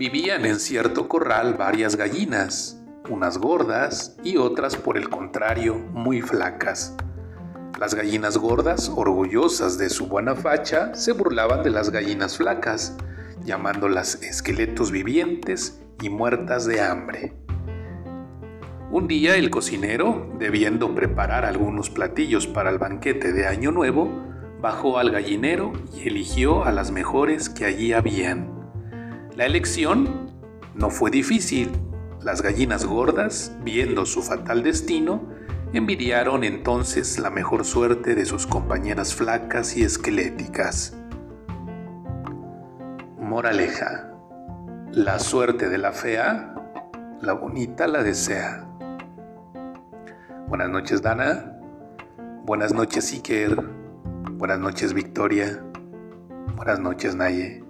Vivían en cierto corral varias gallinas, unas gordas y otras por el contrario muy flacas. Las gallinas gordas, orgullosas de su buena facha, se burlaban de las gallinas flacas, llamándolas esqueletos vivientes y muertas de hambre. Un día el cocinero, debiendo preparar algunos platillos para el banquete de Año Nuevo, bajó al gallinero y eligió a las mejores que allí habían. La elección no fue difícil. Las gallinas gordas, viendo su fatal destino, envidiaron entonces la mejor suerte de sus compañeras flacas y esqueléticas. Moraleja. La suerte de la fea, la bonita la desea. Buenas noches Dana. Buenas noches Iker. Buenas noches Victoria. Buenas noches Naye.